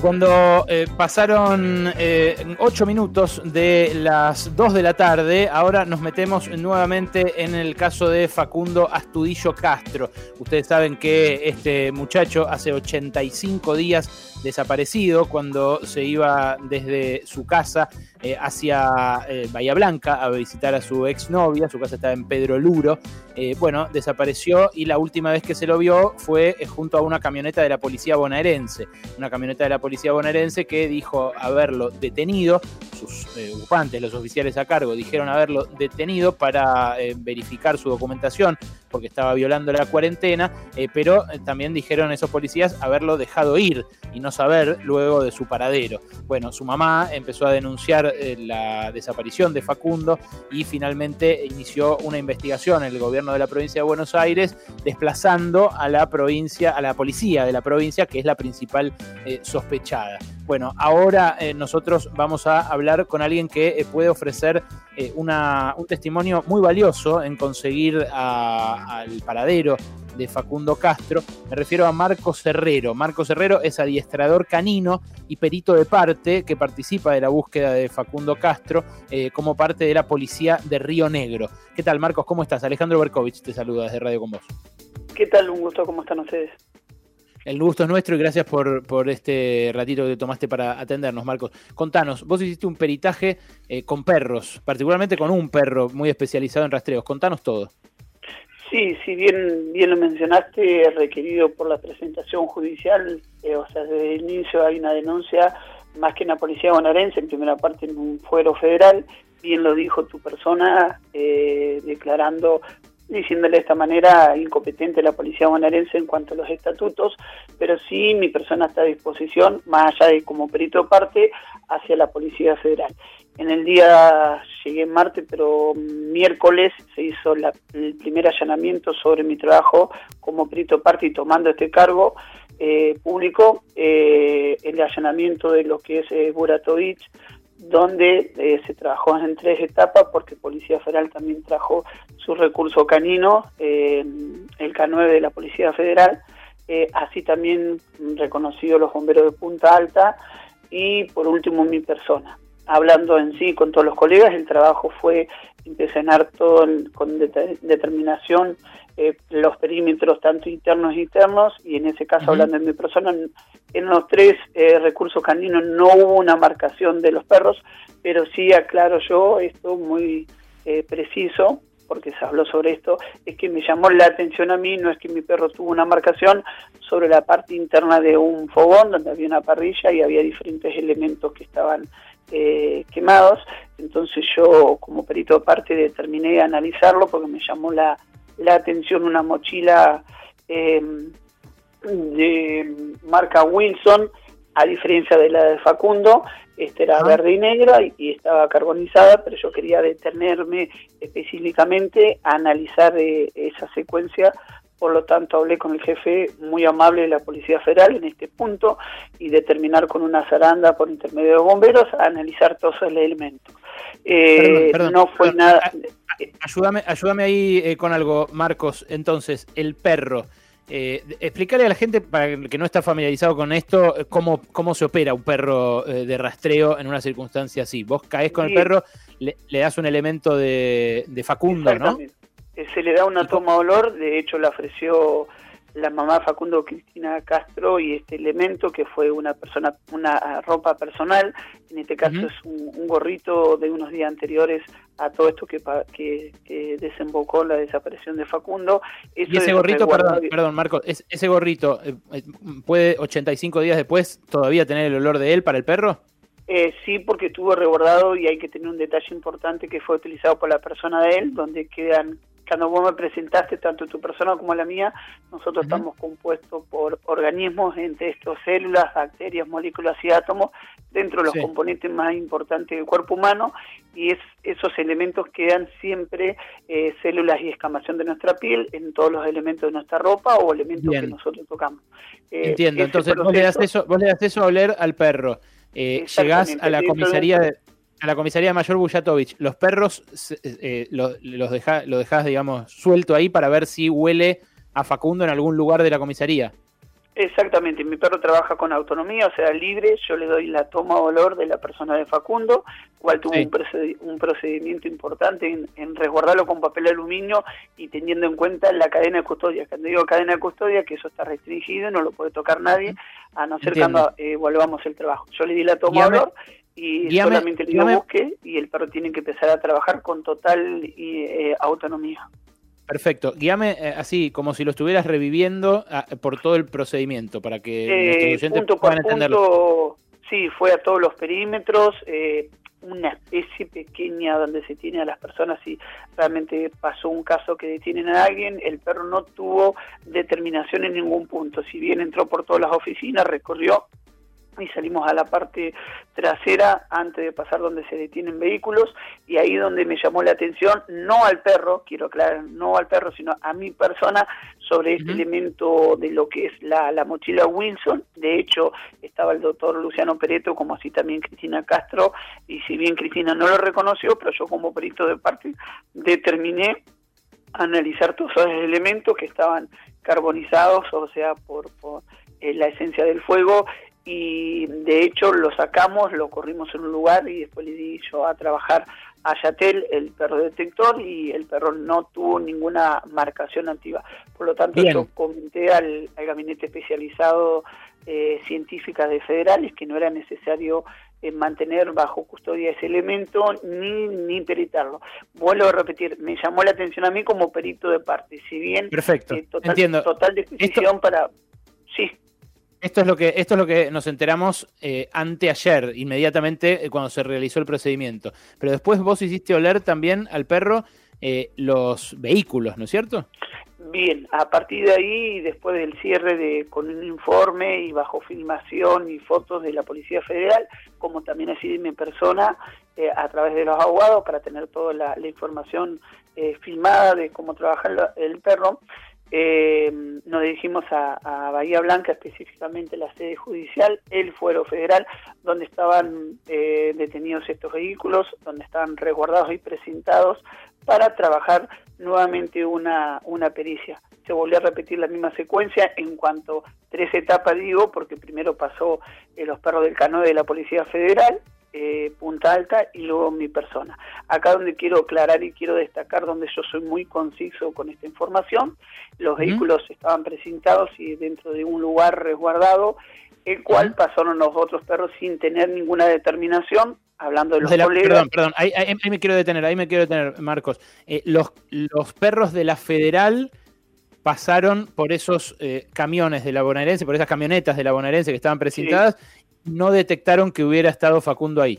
Cuando eh, pasaron eh, ocho minutos de las 2 de la tarde, ahora nos metemos nuevamente en el caso de Facundo Astudillo Castro. Ustedes saben que este muchacho hace 85 días desaparecido cuando se iba desde su casa eh, hacia Bahía Blanca a visitar a su exnovia, su casa estaba en Pedro Luro. bueno, desapareció y la última vez que se lo vio fue junto a una camioneta de la policía bonaerense, una camioneta de la policía bonaerense que dijo haberlo detenido, sus eh, ocupantes, los oficiales a cargo, dijeron haberlo detenido para eh, verificar su documentación porque estaba violando la cuarentena, eh, pero también dijeron esos policías haberlo dejado ir y no saber luego de su paradero. Bueno, su mamá empezó a denunciar la desaparición de Facundo y finalmente inició una investigación en el gobierno de la provincia de Buenos Aires, desplazando a la provincia, a la policía de la provincia, que es la principal sospechada. Bueno, ahora eh, nosotros vamos a hablar con alguien que eh, puede ofrecer eh, un testimonio muy valioso en conseguir al paradero de Facundo Castro. Me refiero a Marcos Herrero. Marcos Herrero es adiestrador canino y perito de parte que participa de la búsqueda de Facundo Castro como parte de la policía de Río Negro. ¿Qué tal, Marcos? ¿Cómo estás? Alejandro Berkovich te saluda desde Radio Con Vos. ¿Qué tal? Un gusto. ¿Cómo están ustedes? El gusto es nuestro y gracias por, por este ratito que tomaste para atendernos, Marcos. Contanos, vos hiciste un peritaje eh, con perros, particularmente con un perro muy especializado en rastreos. Contanos todo. Sí, si bien, bien lo mencionaste, requerido por la presentación judicial, eh, o sea, desde el inicio hay una denuncia más que en la policía bonaerense, en primera parte en un fuero federal, bien lo dijo tu persona, eh, declarando diciéndole de esta manera incompetente la policía bonaerense en cuanto a los estatutos, pero sí mi persona está a disposición, más allá de como perito parte, hacia la Policía Federal. En el día, llegué martes, pero miércoles se hizo el primer allanamiento sobre mi trabajo como perito parte y tomando este cargo eh, público, eh, el allanamiento de lo que es eh, Buratovich, donde eh, se trabajó en tres etapas porque Policía Federal también trajo su recurso canino, el K9 de la Policía Federal, eh, así también reconocido los bomberos de Punta Alta y por último mi persona. Hablando en sí con todos los colegas, el trabajo fue impresionar todo con determinación eh, los perímetros tanto internos e internos, y en ese caso, hablando de mi persona, en, los tres eh, recursos caninos no hubo una marcación de los perros, pero sí aclaro yo esto muy eh, preciso, porque se habló sobre esto, es que me llamó la atención a mí, no es que mi perro tuvo una marcación sobre la parte interna de un fogón donde había una parrilla y había diferentes elementos que estaban quemados, entonces yo como perito aparte determiné analizarlo porque me llamó la la atención una mochila eh, de marca Wilson, a diferencia de la de Facundo, este era verde y negra y, estaba carbonizada, pero yo quería detenerme específicamente a analizar eh, esa secuencia por lo tanto hablé con el jefe muy amable de la Policía Federal en este punto y determinar con una zaranda por intermedio de bomberos a analizar todos los elementos. Eh, no fue nada... Ayúdame, ayúdame ahí eh, con algo, Marcos. Entonces, el perro. Eh, explicarle a la gente, para el que no está familiarizado con esto, cómo, cómo se opera un perro eh, de rastreo en una circunstancia así. Vos caes con el perro, le, das un elemento de, de Facundo, ¿no? Se le da una toma olor, de hecho le ofreció la mamá Facundo Cristina Castro y este elemento que fue una persona una ropa personal en este caso es un, gorrito de unos días anteriores a todo esto que, que, desembocó la desaparición de Facundo. Y ese gorrito perdón perdón Marco ese gorrito eh, eh, puede 85 días después todavía tener el olor de él para el perro eh, sí, porque estuvo rebordado y hay que tener un detalle importante que fue utilizado por la persona de él, donde quedan cuando vos me presentaste, tanto tu persona como la mía, nosotros estamos compuestos por organismos, entre estos células, bacterias, moléculas y átomos, dentro de los componentes más importantes del cuerpo humano, y es, esos elementos quedan siempre eh, células y escamación de nuestra piel en todos los elementos de nuestra ropa o elementos que nosotros tocamos. Eh, Entiendo, entonces vos le, das eso, vos le das eso a oler al perro. Eh, llegás a la comisaría de a la comisaría Mayor Bujatovich, los perros eh, los, los dejás, digamos, suelto ahí para ver si huele a Facundo en algún lugar de la comisaría. Exactamente, mi perro trabaja con autonomía, o sea, libre, yo le doy la toma o olor de la persona de Facundo, cual tuvo un, procedimiento importante en, resguardarlo con papel aluminio y teniendo en cuenta la cadena de custodia. Cuando digo cadena de custodia, que eso está restringido, no lo puede tocar nadie, a no ser cuando eh, volvamos el trabajo. Yo le di la toma o olor y solamente le digo busque y el perro tiene que empezar a trabajar con total eh, autonomía. Perfecto. Guíame eh, así, como si lo estuvieras reviviendo ah, por todo el procedimiento, para que eh, nuestros oyentes puedan entenderlo. Sí, fue a todos los perímetros, eh, una especie pequeña donde se tiene a las personas y realmente pasó un caso que detienen a alguien, el perro no tuvo determinación en ningún punto, si bien entró por todas las oficinas, recorrió y salimos a la parte trasera antes de pasar donde se detienen vehículos y ahí donde me llamó la atención, no al perro, quiero aclarar, no al perro, sino a mi persona sobre este elemento de lo que es la, la, mochila Wilson. De hecho, estaba el doctor Luciano Pereto, como así también Cristina Castro, y si bien Cristina no lo reconoció, pero yo como perito de parte determiné analizar todos esos elementos que estaban carbonizados, o sea, por, por eh, la esencia del fuego y de hecho lo sacamos, lo corrimos en un lugar y después le di yo a trabajar a Yatel, el perro detector, y el perro no tuvo ninguna marcación activa. Por lo tanto, yo comenté al, gabinete especializado eh, científica de federales que no era necesario eh, mantener bajo custodia ese elemento ni, ni peritarlo. Vuelvo a repetir, me llamó la atención a mí como perito de parte, si bien Perfecto. Eh, total, Entiendo. total disposición para... Esto es lo que, esto es lo que nos enteramos eh, anteayer, inmediatamente eh, cuando se realizó el procedimiento. Pero después vos hiciste oler también al perro eh, los vehículos, ¿no es cierto? Bien, a partir de ahí, después del cierre de, con un informe y bajo filmación y fotos de la Policía Federal, como también así de mi persona, eh, a través de los abogados, para tener toda la, información filmada de cómo trabaja el perro, eh, nos dirigimos a, Bahía Blanca, específicamente la sede judicial, el fuero federal, donde estaban eh, detenidos estos vehículos, donde estaban resguardados y presentados para trabajar nuevamente una, una pericia. Se volvió a repetir la misma secuencia en cuanto tres etapas, digo, porque primero pasó eh, los perros del canoe de la Policía Federal, eh, Punta Alta y luego mi persona. Acá donde quiero aclarar y quiero destacar, donde yo soy muy conciso con esta información, los vehículos estaban presentados y dentro de un lugar resguardado, el cual pasaron los otros perros sin tener ninguna determinación, hablando de los, Perdón, perdón, ahí, me quiero detener, ahí me quiero detener, Marcos. Eh, los, los perros de la Federal pasaron por esos eh, camiones de la bonaerense, por esas camionetas de la bonaerense que estaban presentadas no detectaron que hubiera estado Facundo ahí.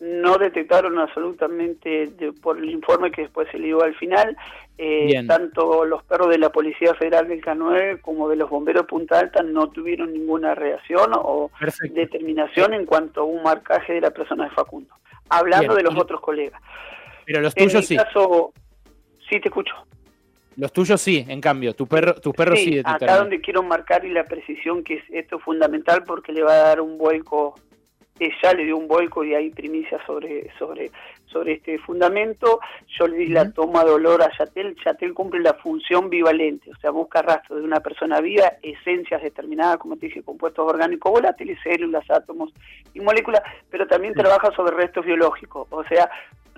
No detectaron absolutamente por el informe que después se le dio al final. Eh, tanto los perros de la Policía Federal del Canoe como de los bomberos Punta Alta no tuvieron ninguna reacción o determinación en cuanto a un marcaje de la persona de Facundo. Hablando de los otros colegas. Pero los tuyos sí. Caso, sí, te escucho. Los tuyos sí, en cambio, tu perro, tus perros sí, sí Acá donde quiero marcar y la precisión que es esto es fundamental porque le va a dar un vuelco, ya le dio un vuelco y hay primicia sobre, sobre, sobre este fundamento. Yo le di la toma de olor a Yatel. Yatel cumple la función bivalente, o sea, busca rastros de una persona viva, esencias determinadas, como te dije, compuestos orgánicos volátiles, células, átomos y moléculas, pero también trabaja sobre restos biológicos, o sea,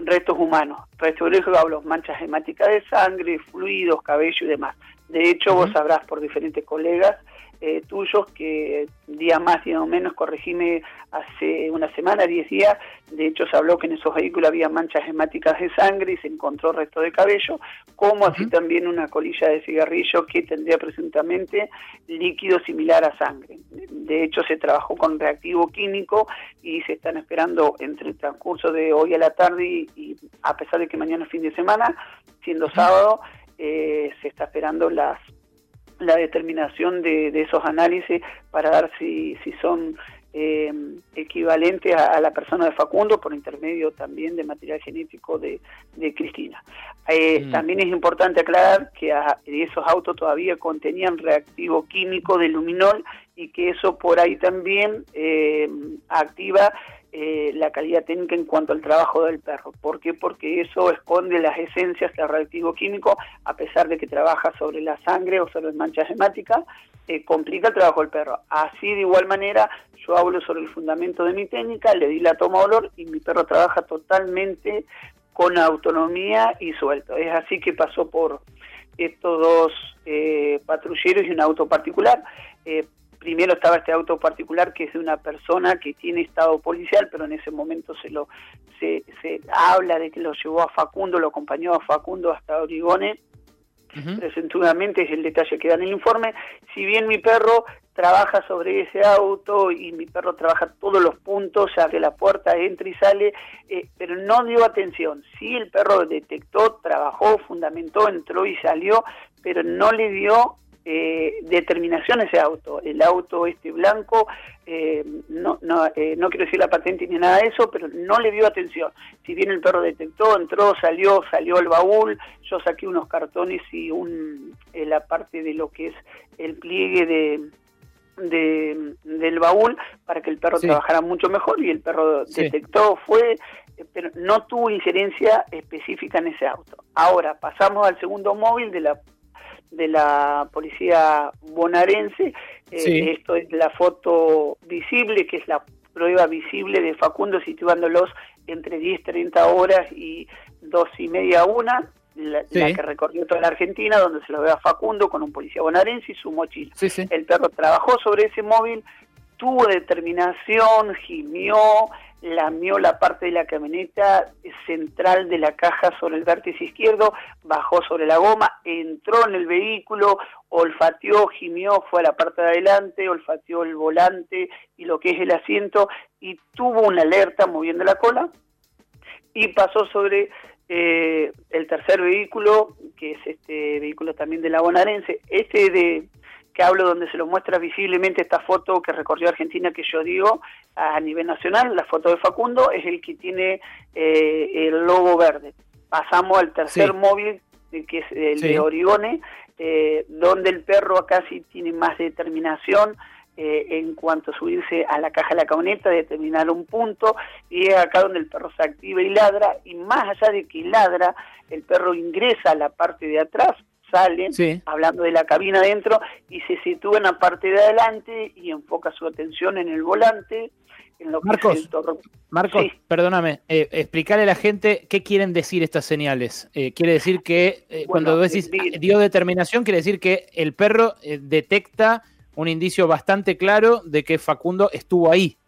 restos humanos. Restos biológicos hablo manchas hemáticas de sangre, fluidos, cabello y demás. De hecho, vos sabrás por diferentes colegas eh, tuyos que día más, día menos, corregime, hace una semana, diez días, de hecho se habló que en esos vehículos había manchas hemáticas de sangre y se encontró resto de cabello, como así también una colilla de cigarrillo que tendría presuntamente líquido similar a sangre. De hecho se trabajó con reactivo químico y se están esperando entre el transcurso de hoy a la tarde y, a pesar de que mañana es fin de semana, siendo sábado, eh, se está esperando las la determinación de, esos análisis para dar si, si son eh, equivalentes a, la persona de Facundo por intermedio también de material genético de, Cristina. Eh, mm. También es importante aclarar que esos autos todavía contenían reactivo químico de luminol y que eso por ahí también eh, activa eh, la calidad técnica en cuanto al trabajo del perro. ¿Por qué? Porque eso esconde las esencias del reactivo químico, a pesar de que trabaja sobre la sangre o sobre manchas hemáticas, eh, complica el trabajo del perro. Así de igual manera, yo hablo sobre el fundamento de mi técnica, le di la toma olor y mi perro trabaja totalmente con autonomía y suelto. Es así que pasó por estos dos eh, patrulleros y un auto particular. Primero estaba este auto particular que es de una persona que tiene estado policial, pero en ese momento se lo se, se habla de que lo llevó a Facundo, lo acompañó a Facundo hasta Origone. Presentudamente es el detalle que da en el informe. Si bien mi perro trabaja sobre ese auto y mi perro trabaja todos los puntos, ya que la puerta entra y sale, eh, pero no dio atención. Sí, el perro detectó, trabajó, fundamentó, entró y salió, pero no le dio eh, determinación ese auto. El auto este blanco, eh, no, no, eh, no quiero decir la patente ni nada de eso, pero no le dio atención. Si bien el perro detectó, entró, salió, salió el baúl, yo saqué unos cartones y un, la parte de lo que es el pliegue de, de, del baúl para que el perro trabajara mucho mejor y el perro detectó, fue, pero no tuvo injerencia específica en ese auto. Ahora pasamos al segundo móvil de la de la policía bonaerense. Eh, esto es la foto visible, que es la prueba visible de Facundo situándolos entre 10, 30 horas y dos y media, una. La, que recorrió toda la Argentina, donde se lo ve a Facundo con un policía bonaerense y su mochila. El perro trabajó sobre ese móvil, tuvo determinación, gimió, lamió la parte de la camioneta central de la caja sobre el vértice izquierdo, bajó sobre la goma, entró en el vehículo, olfateó, gimió, fue a la parte de adelante, olfateó el volante y lo que es el asiento y tuvo una alerta moviendo la cola y pasó sobre eh, el tercer vehículo, que es este vehículo también de la bonarense, este de que hablo donde se lo muestra visiblemente esta foto que recorrió Argentina que yo digo a nivel nacional, la foto de Facundo es el que tiene eh, el logo verde. Pasamos al tercer móvil, que es el de Origone, eh, donde el perro acá sí tiene más determinación eh, en cuanto a subirse a la caja de la camioneta, determinar un punto, y es acá donde el perro se activa y ladra, y más allá de que ladra, el perro ingresa a la parte de atrás, sale, hablando de la cabina adentro, y se sitúa en la parte de adelante y enfoca su atención en el volante. En lo Marcos, Marcos perdóname, eh, explicarle a la gente qué quieren decir estas señales. Eh, quiere decir que eh, cuando decís dio determinación, quiere decir que el perro detecta un indicio bastante claro de que Facundo estuvo ahí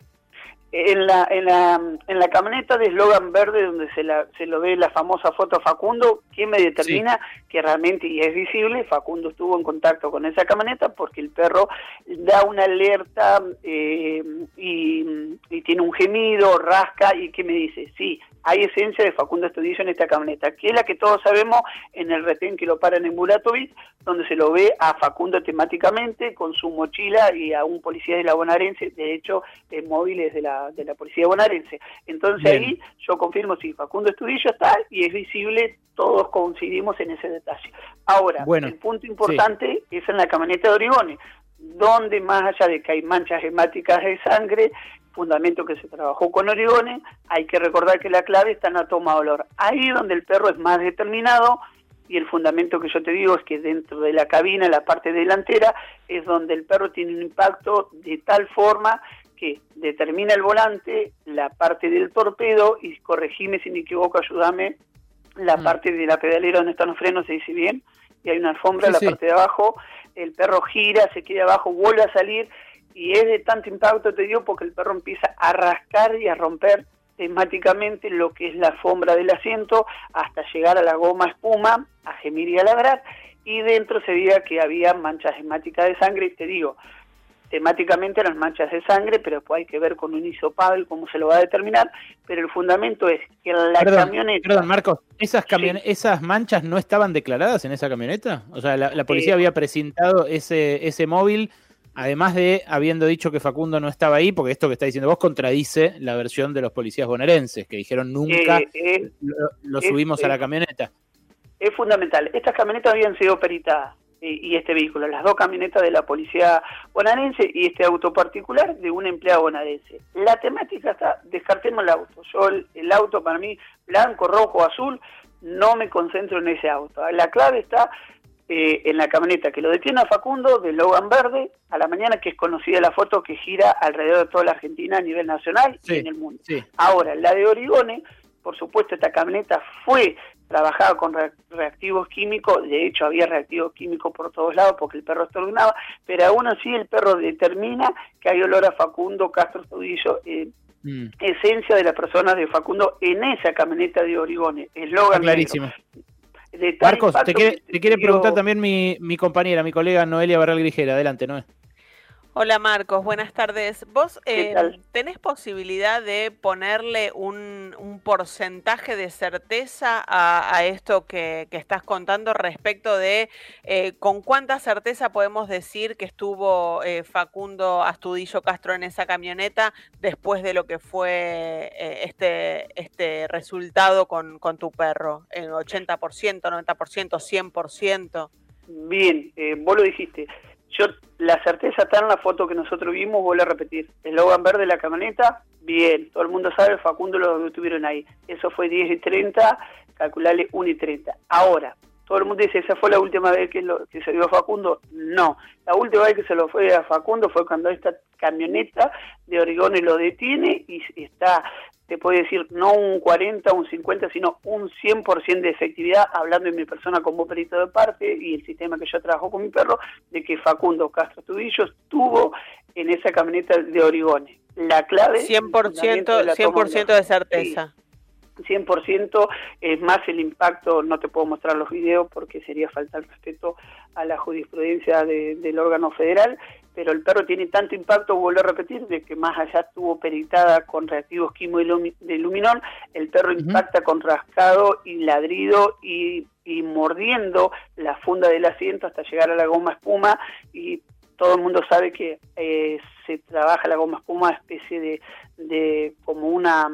en la, en la, en la camioneta de eslogan verde donde se, la, se lo ve la famosa foto Facundo, ¿quién me determina que realmente y es visible? Facundo estuvo en contacto con esa camioneta porque el perro da una alerta eh, y, y, tiene un gemido, rasca y ¿qué me dice? Sí, hay esencia de Facundo Estudillo en esta camioneta, que es la que todos sabemos en el retén que lo paran en Bulatovic, donde se lo ve a Facundo temáticamente con su mochila y a un policía de la bonarense, de hecho, en móviles de la, de la policía bonarense. Entonces ahí yo confirmo si Facundo Estudillo está y es visible, todos coincidimos en ese detalle. Ahora, el punto importante es en la camioneta de Origone, donde más allá de que hay manchas hemáticas de sangre, fundamento que se trabajó con Origone, hay que recordar que la clave está en la toma de olor. Ahí donde el perro es más determinado y el fundamento que yo te digo es que dentro de la cabina, la parte delantera, es donde el perro tiene un impacto de tal forma que determina el volante, la parte del torpedo y corregime si me equivoco, ayúdame, la mm. parte de la pedalera donde están los frenos, se dice bien, y hay una alfombra en la parte de abajo, el perro gira, se queda abajo, vuelve a salir y es de tanto impacto, te digo, porque el perro empieza a rascar y a romper temáticamente lo que es la alfombra del asiento hasta llegar a la goma espuma, a gemir y a ladrar, y dentro se veía que había manchas hemáticas de sangre, y te digo, temáticamente eran manchas de sangre, pero después hay que ver con un hisopado cómo se lo va a determinar, pero el fundamento es que la camioneta... Perdón, Marcos, ¿esas, ¿esas manchas no estaban declaradas en esa camioneta? O sea, la, policía había presentado ese, ese móvil Además de habiendo dicho que Facundo no estaba ahí, porque esto que está diciendo vos contradice la versión de los policías bonaerenses, que dijeron nunca eh, eh, lo, subimos a la camioneta. Es fundamental. Estas camionetas habían sido peritadas. Y este vehículo, las dos camionetas de la policía bonaerense y este auto particular de un empleado bonaerense. La temática está, descartemos el auto. Yo el, auto para mí, blanco, rojo, azul, no me concentro en ese auto. La clave está eh, en la camioneta que lo detiene a Facundo de Logan Verde a la mañana, que es conocida la foto que gira alrededor de toda la Argentina a nivel nacional y en el mundo. Ahora, la de Origone, por supuesto, esta camioneta fue trabajaba con reactivos químicos, de hecho había reactivos químicos por todos lados porque el perro estornudaba, pero aún así el perro determina que hay olor a Facundo Castro Tudillo, eh, mm. esencia de las personas de Facundo en esa camioneta de Origone, eslogan clarísimo. Marcos, te quiere, preguntar también mi, mi compañera, mi colega Noelia Barral Grijera, adelante, Noé. Hola Marcos, buenas tardes. ¿Vos eh, tenés posibilidad de ponerle un, un porcentaje de certeza a, esto que, estás contando respecto de eh, con cuánta certeza podemos decir que estuvo eh, Facundo Astudillo Castro en esa camioneta después de lo que fue este, este resultado con, con tu perro? ¿En 80%, 90%, 100%? Bien, vos lo dijiste. Yo, la certeza está en la foto que nosotros vimos, vuelvo a repetir. El Logan verde de la camioneta, bien. Todo el mundo sabe, Facundo lo tuvieron ahí. Eso fue 10 y 30, calcularle 1 y 30. Ahora, todo el mundo dice, ¿esa fue la última vez que, lo, se vio a Facundo? No. La última vez que se lo fue a Facundo fue cuando esta camioneta de Origón lo detiene y está te puede decir no un 40, un 50, sino un 100% de efectividad, hablando en mi persona como perito de parte y el sistema que yo trabajo con mi perro, de que Facundo Castro Tubillo estuvo en esa camioneta de Origone. La clave... 100%, 100 de certeza. 100% es más el impacto, no te puedo mostrar los videos porque sería faltar respeto a la jurisprudencia del órgano federal, pero el perro tiene tanto impacto, vuelvo a repetir, de que más allá estuvo peritada con reactivos quimo de luminol, el perro impacta con rascado y ladrido y, mordiendo la funda del asiento hasta llegar a la goma espuma y todo el mundo sabe que eh, se trabaja la goma espuma especie de, de como una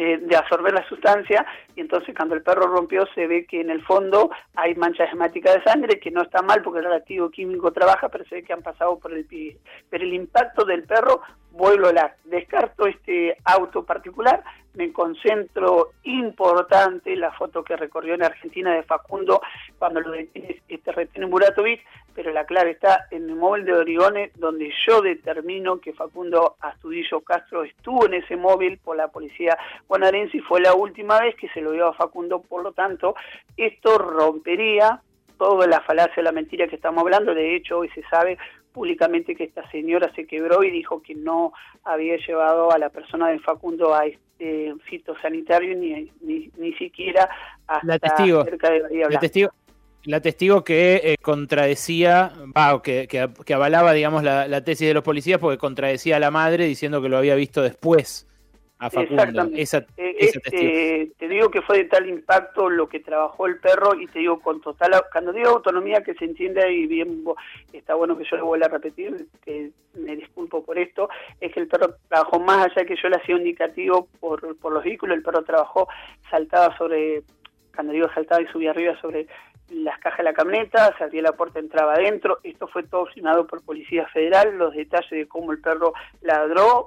eh, de absorber la sustancia y entonces cuando el perro rompió se ve que en el fondo hay manchas hemáticas de sangre que no está mal porque el reactivo químico trabaja pero se ve que han pasado por el pie pero el impacto del perro vuelvo hablar descarto este auto particular me concentro importante la foto que recorrió en Argentina de Facundo cuando lo detiene, este retiene Muratovic, pero la clave está en el móvil de Origone, donde yo determino que Facundo Astudillo Castro estuvo en ese móvil por la policía bonaerense y fue la última vez que se lo vio a Facundo, por lo tanto, esto rompería toda la falacia, la mentira que estamos hablando, de hecho hoy se sabe públicamente que esta señora se quebró y dijo que no había llevado a la persona de Facundo a este fitosanitario ni, ni, siquiera hasta la testigo, cerca de Bahía La testigo, la testigo que eh, contradecía, que, que, avalaba, digamos, la, la, tesis de los policías porque contradecía a la madre diciendo que lo había visto después a Facundo. Esa, eh, este, te digo que fue de tal impacto lo que trabajó el perro y te digo con total, cuando digo autonomía que se entiende y bien está bueno que yo lo vuelva a repetir, que me disculpo por esto, es que el perro trabajó más allá que yo le hacía un indicativo por, por los vehículos, el perro trabajó, saltaba sobre, cuando digo saltaba y subía arriba sobre las cajas de la camioneta, se abría la puerta, entraba adentro, esto fue todo firmado por Policía Federal, los detalles de cómo el perro ladró,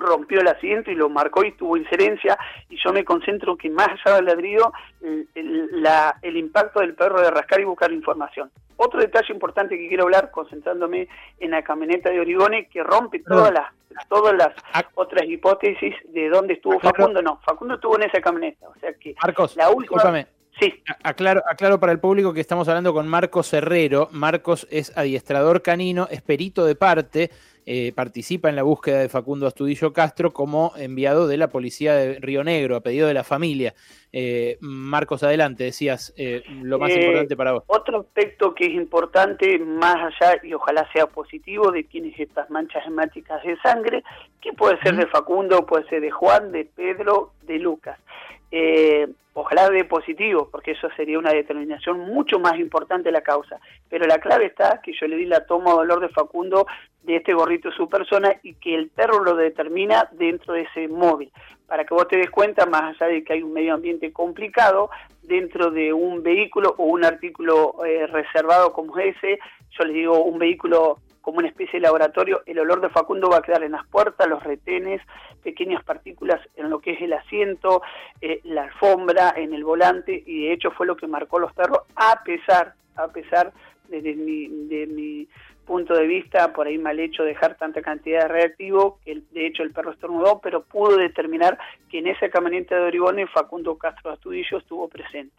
rompió el asiento y lo marcó y tuvo injerencia y yo me concentro que más allá del ladrido el, la, el impacto del perro de rascar y buscar información. Otro detalle importante que quiero hablar, concentrándome en la camioneta de Origone, que rompe todas las todas las ah. otras hipótesis de dónde estuvo Facundo. No, Facundo estuvo en esa camioneta. O sea que Marcos, la última... Sí. Aclaro, aclaro para el público que estamos hablando con Marcos Herrero. Marcos es adiestrador canino, es perito de parte, eh, participa en la búsqueda de Facundo Astudillo Castro como enviado de la policía de Río Negro, a pedido de la familia. Eh, Marcos, adelante, decías eh, lo más importante para vos. Otro aspecto que es importante, más allá, y ojalá sea positivo, de quiénes estas manchas hemáticas de sangre, que puede ser de Facundo, puede ser de Juan, de Pedro, de Lucas. Eh, ojalá de positivo, porque eso sería una determinación mucho más importante de la causa. Pero la clave está que yo le di la toma de dolor de Facundo de este gorrito su persona y que el perro lo determina dentro de ese móvil. Para que vos te des cuenta, más allá de que hay un medio ambiente complicado, dentro de un vehículo o un artículo eh, reservado como ese, yo les digo un vehículo como una especie de laboratorio, el olor de Facundo va a quedar en las puertas, los retenes, pequeñas partículas en lo que es el asiento, eh, la alfombra, en el volante, y de hecho fue lo que marcó los perros, a pesar, a pesar desde mi, de mi punto de vista, por ahí mal hecho dejar tanta cantidad de reactivo, que de hecho el perro estornudó, pero pudo determinar que en esa camioneta de Oribone Facundo Castro Astudillo estuvo presente.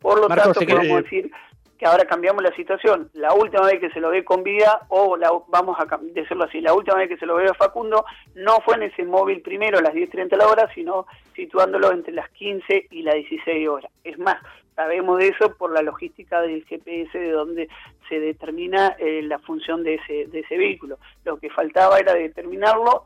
Por lo tanto, podemos decir que ahora cambiamos la situación. La última vez que se lo ve con vida, o la, vamos a decirlo así, la última vez que se lo ve a Facundo no fue en ese móvil primero a las 10.30 de la hora, sino situándolo entre las 15 y las 16 horas. Es más, sabemos de eso por la logística del GPS de donde se determina eh, la función de ese, de ese vehículo. Lo que faltaba era determinarlo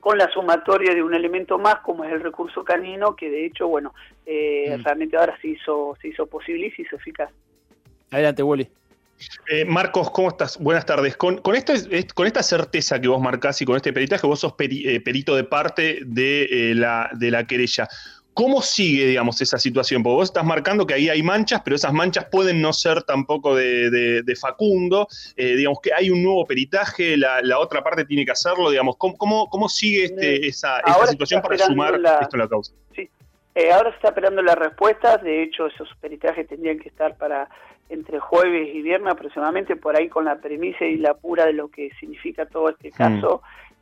con la sumatoria de un elemento más como es el recurso canino que de hecho bueno eh, mm. realmente ahora se hizo se hizo posible y se hizo eficaz adelante Wally eh, Marcos, ¿cómo estás? Buenas tardes. Con, con, este, con esta certeza que vos marcás y con este peritaje, vos sos eh, perito de parte de, la, de la querella. ¿Cómo sigue, digamos, esa situación? Porque vos estás marcando que ahí hay manchas, pero esas manchas pueden no ser tampoco de, Facundo. Eh, digamos que hay un nuevo peritaje, la, otra parte tiene que hacerlo, digamos. ¿Cómo, cómo, sigue este, esa, esta situación para sumar esto a la causa? Sí, eh, ahora se está esperando las respuestas. De hecho, esos peritajes tendrían que estar para entre jueves y viernes aproximadamente, por ahí con la premisa y la pura de lo que significa todo este mm.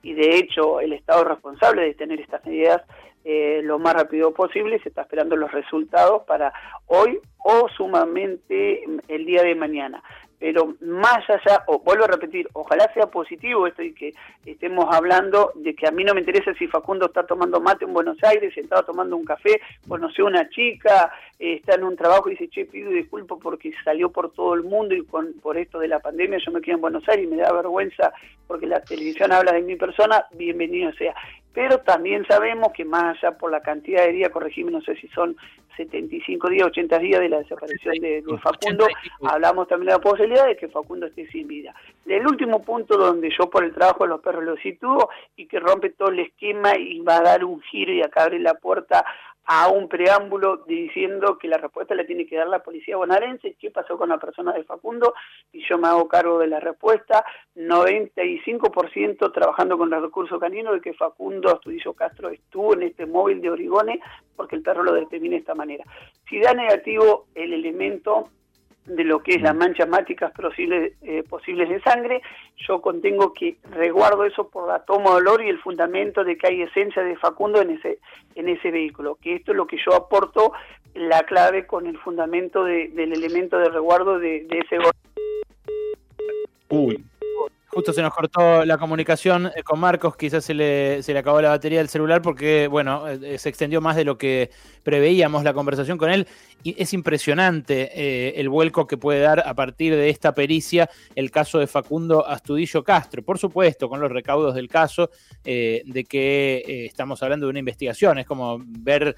Y de hecho, el Estado responsable de tener estas medidas eh, lo más rápido posible. Se está esperando los resultados para hoy o sumamente el día de mañana pero más allá, o vuelvo a repetir, ojalá sea positivo esto y que estemos hablando de que a mí no me interesa si Facundo está tomando mate en Buenos Aires, si estaba tomando un café, conoció una chica, eh, está en un trabajo y dice, che, pido disculpas porque salió por todo el mundo y con, por esto de la pandemia yo me quedo en Buenos Aires y me da vergüenza porque la televisión habla de mi persona, bienvenido sea pero también sabemos que más allá por la cantidad de días, corregime, no sé si son 75 días, 80 días de la desaparición de, Facundo, hablamos también de la posibilidad de que Facundo esté sin vida. El último punto donde yo por el trabajo de los perros lo sitúo y que rompe todo el esquema y va a dar un giro y acá abre la puerta a un preámbulo diciendo que la respuesta la tiene que dar la policía bonaerense, qué pasó con la persona de Facundo, y yo me hago cargo de la respuesta, 95% trabajando con el recurso canino de que Facundo Astudillo Castro estuvo en este móvil de Origone porque el perro lo determina de esta manera. Si da negativo el elemento de lo que es las manchas máticas posibles, eh, posibles de sangre, yo contengo que reguardo eso por la toma de olor y el fundamento de que hay esencia de Facundo en ese, en ese vehículo, que esto es lo que yo aporto la clave con el fundamento del elemento de resguardo de, de ese... Uy, Justo se nos cortó la comunicación eh, con Marcos, quizás se le, se le acabó la batería del celular porque, bueno, eh, se extendió más de lo que preveíamos la conversación con él. Y es impresionante eh, el vuelco que puede dar a partir de esta pericia el caso de Facundo Astudillo Castro. Por supuesto, con los recaudos del caso, de que estamos hablando de una investigación. Es como ver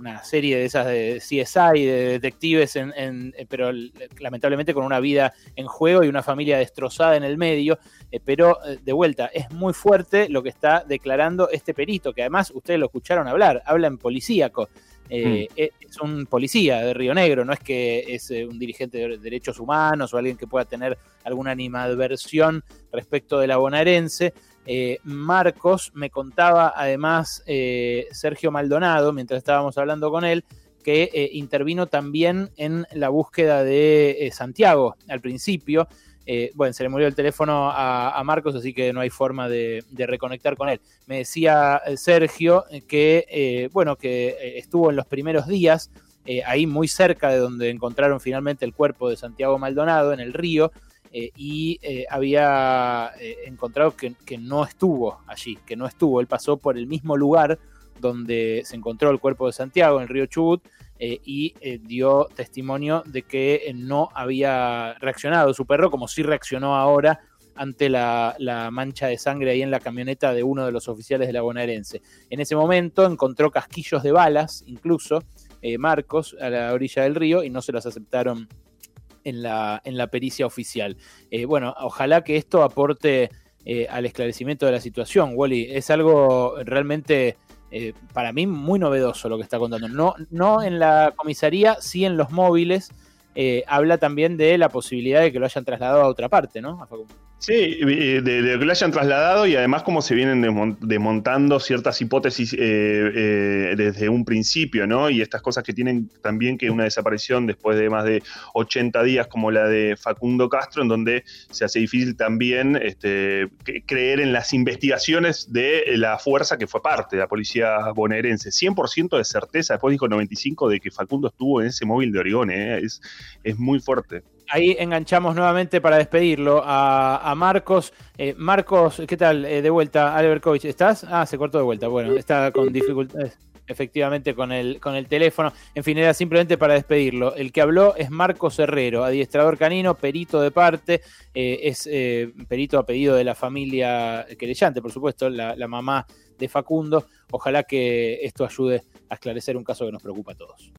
una serie de esas de CSI, de detectives, en, eh, pero lamentablemente con una vida en juego y una familia destrozada en el medio. Eh, pero eh, de vuelta, es muy fuerte lo que está declarando este perito, que además ustedes lo escucharon hablar, habla en policíaco. Mm. Es un policía de Río Negro, no es que es un dirigente de derechos humanos o alguien que pueda tener alguna animadversión respecto de la bonaerense. Eh, Marcos me contaba además eh, Sergio Maldonado, mientras estábamos hablando con él, que eh, intervino también en la búsqueda de Santiago al principio. bueno, se le murió el teléfono a, Marcos, así que no hay forma de, reconectar con él. Me decía Sergio que, bueno, que estuvo en los primeros días, ahí muy cerca de donde encontraron finalmente el cuerpo de Santiago Maldonado, en el río, eh, y eh, había eh, encontrado que, no estuvo allí, que no estuvo. Él pasó por el mismo lugar donde se encontró el cuerpo de Santiago, en el río Chubut, y dio testimonio de que no había reaccionado su perro como sí reaccionó ahora ante la, mancha de sangre ahí en la camioneta de uno de los oficiales de la bonaerense. En ese momento encontró casquillos de balas, incluso, Marcos, a la orilla del río, y no se los aceptaron en la, en la pericia oficial. Eh, bueno, ojalá que esto aporte eh, al esclarecimiento de la situación, Wally. Es algo realmente para mí muy novedoso lo que está contando. No, no en la comisaría, sí en los móviles. habla también de la posibilidad de que lo hayan trasladado a otra parte, ¿no? Sí, de, que lo hayan trasladado y además cómo se vienen desmontando ciertas hipótesis eh, eh, desde un principio, ¿no? Y estas cosas que tienen también que una desaparición después de más de 80 días como la de Facundo Castro, en donde se hace difícil también este, creer en las investigaciones de la fuerza que fue parte de la policía bonaerense. 100% de certeza, después dijo 95 de que Facundo estuvo en ese móvil de Oregón, ¿eh? es, es muy fuerte ahí enganchamos nuevamente para despedirlo a, Marcos. Eh, Marcos, ¿qué tal? Eh, de vuelta, Albertovich, ¿estás? Ah, se cortó de vuelta. Bueno, está con dificultades efectivamente con el, con el teléfono. En fin, era simplemente para despedirlo. El que habló es Marcos Herrero, adiestrador canino, perito de parte, eh, es perito a pedido de la familia querellante, por supuesto, la mamá de Facundo. Ojalá que esto ayude a esclarecer un caso que nos preocupa a todos.